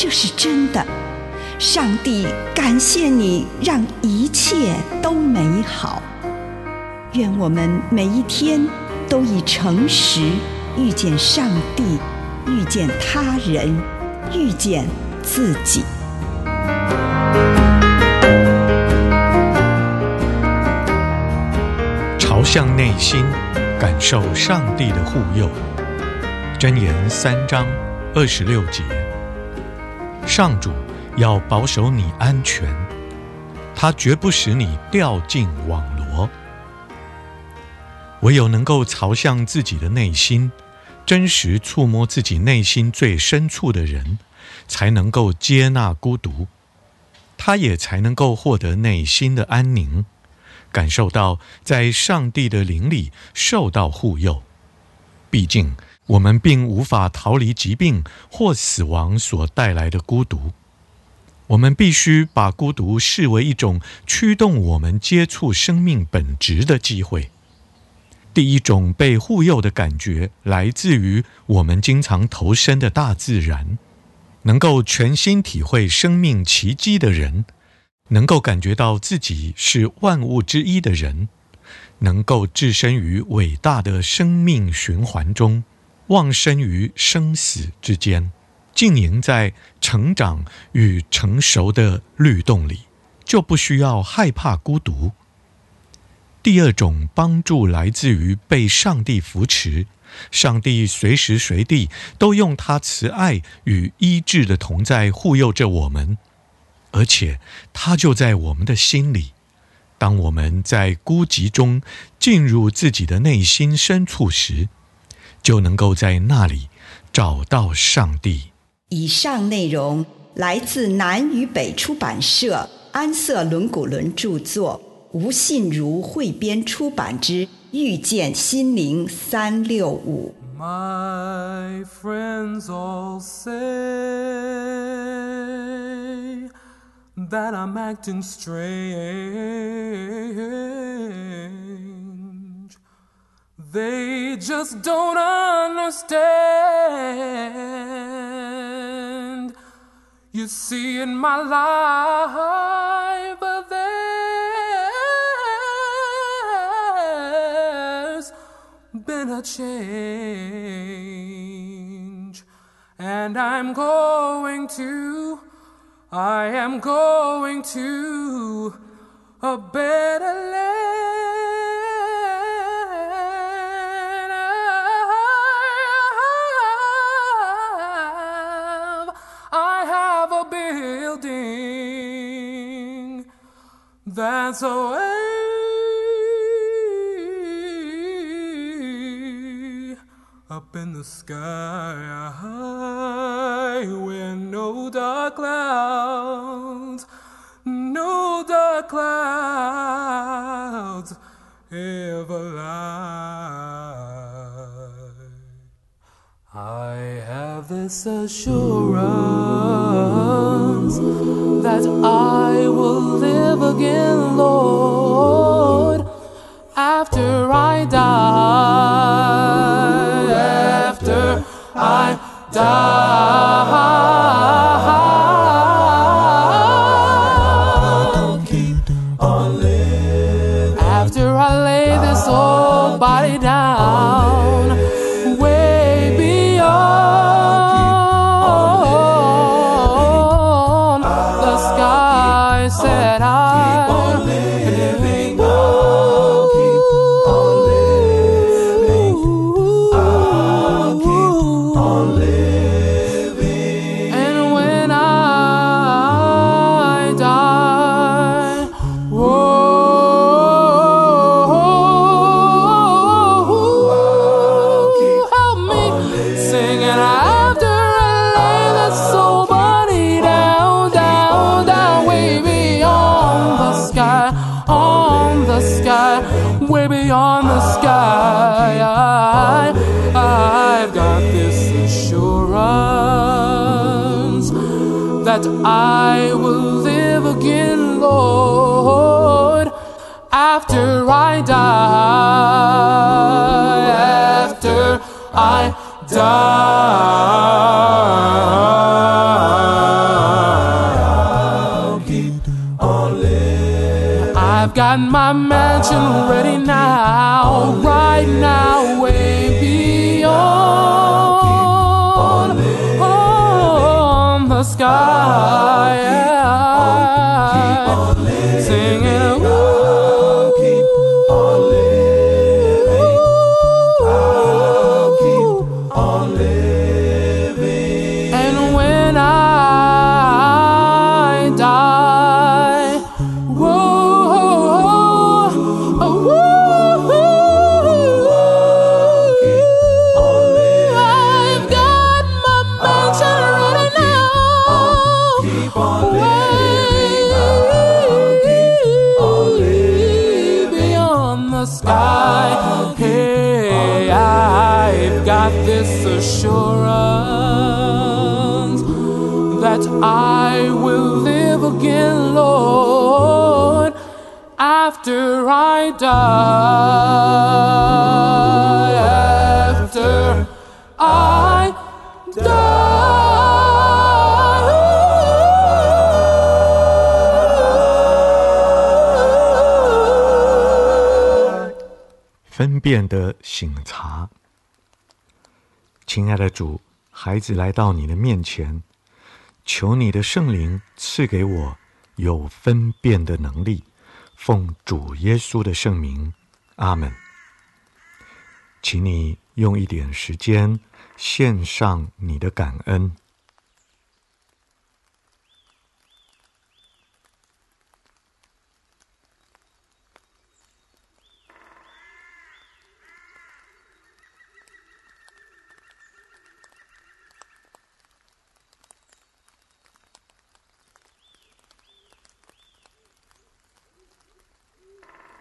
这是真的，上帝感谢你，让一切都美好。愿我们每一天都以诚实遇见上帝，遇见他人，遇见自己。朝向内心，感受上帝的护佑。箴言三章二十六节。上主要保守你安全，他绝不使你掉进网罗。唯有能够朝向自己的内心，真实触摸自己内心最深处的人，才能够接纳孤独，他也才能够获得内心的安宁，感受到在上帝的灵里受到护佑。毕竟，我们并无法逃离疾病或死亡所带来的孤独，我们必须把孤独视为一种驱动我们接触生命本质的机会。第一种被护佑的感觉来自于我们经常投身的大自然，能够全心体会生命奇迹的人，能够感觉到自己是万物之一的人，能够置身于伟大的生命循环中。忘身于生死之间，浸淫在成长与成熟的律动里，就不需要害怕孤独。第二种帮助来自于被上帝扶持，上帝随时随地都用他慈爱与医治的同在护佑着我们，而且他就在我们的心里。当我们在孤寂中进入自己的内心深处时，就能够在那里找到上帝。以上内容来自南与北出版社安瑟伦古伦著作，吴信如汇编出版之《遇见心灵三六五》。My friends all say that I'm acting strange. They just don't understand. You see, in my life, there's been a change, and I'm going to, I am going to a better land. That's away up in the sky where no dark clouds, no dark clouds ever lie. I have this assurance that I will live again, that I will live again, Lord, after I die. After I die. I've got my mansion ready now, right now, sky. Yeah. assurance that I will live again, Lord, after I die. After I die. 分辨的省察， 亲爱的主，孩子来到你的面前，求你的圣灵赐给我有分辨的能力，奉主耶稣的圣名，阿门。请你用一点时间献上你的感恩。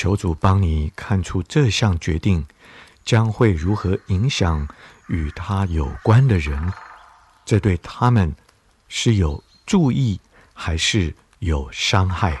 求主帮你看出这项决定将会如何影响与他有关的人，这对他们是有注意还是有伤害？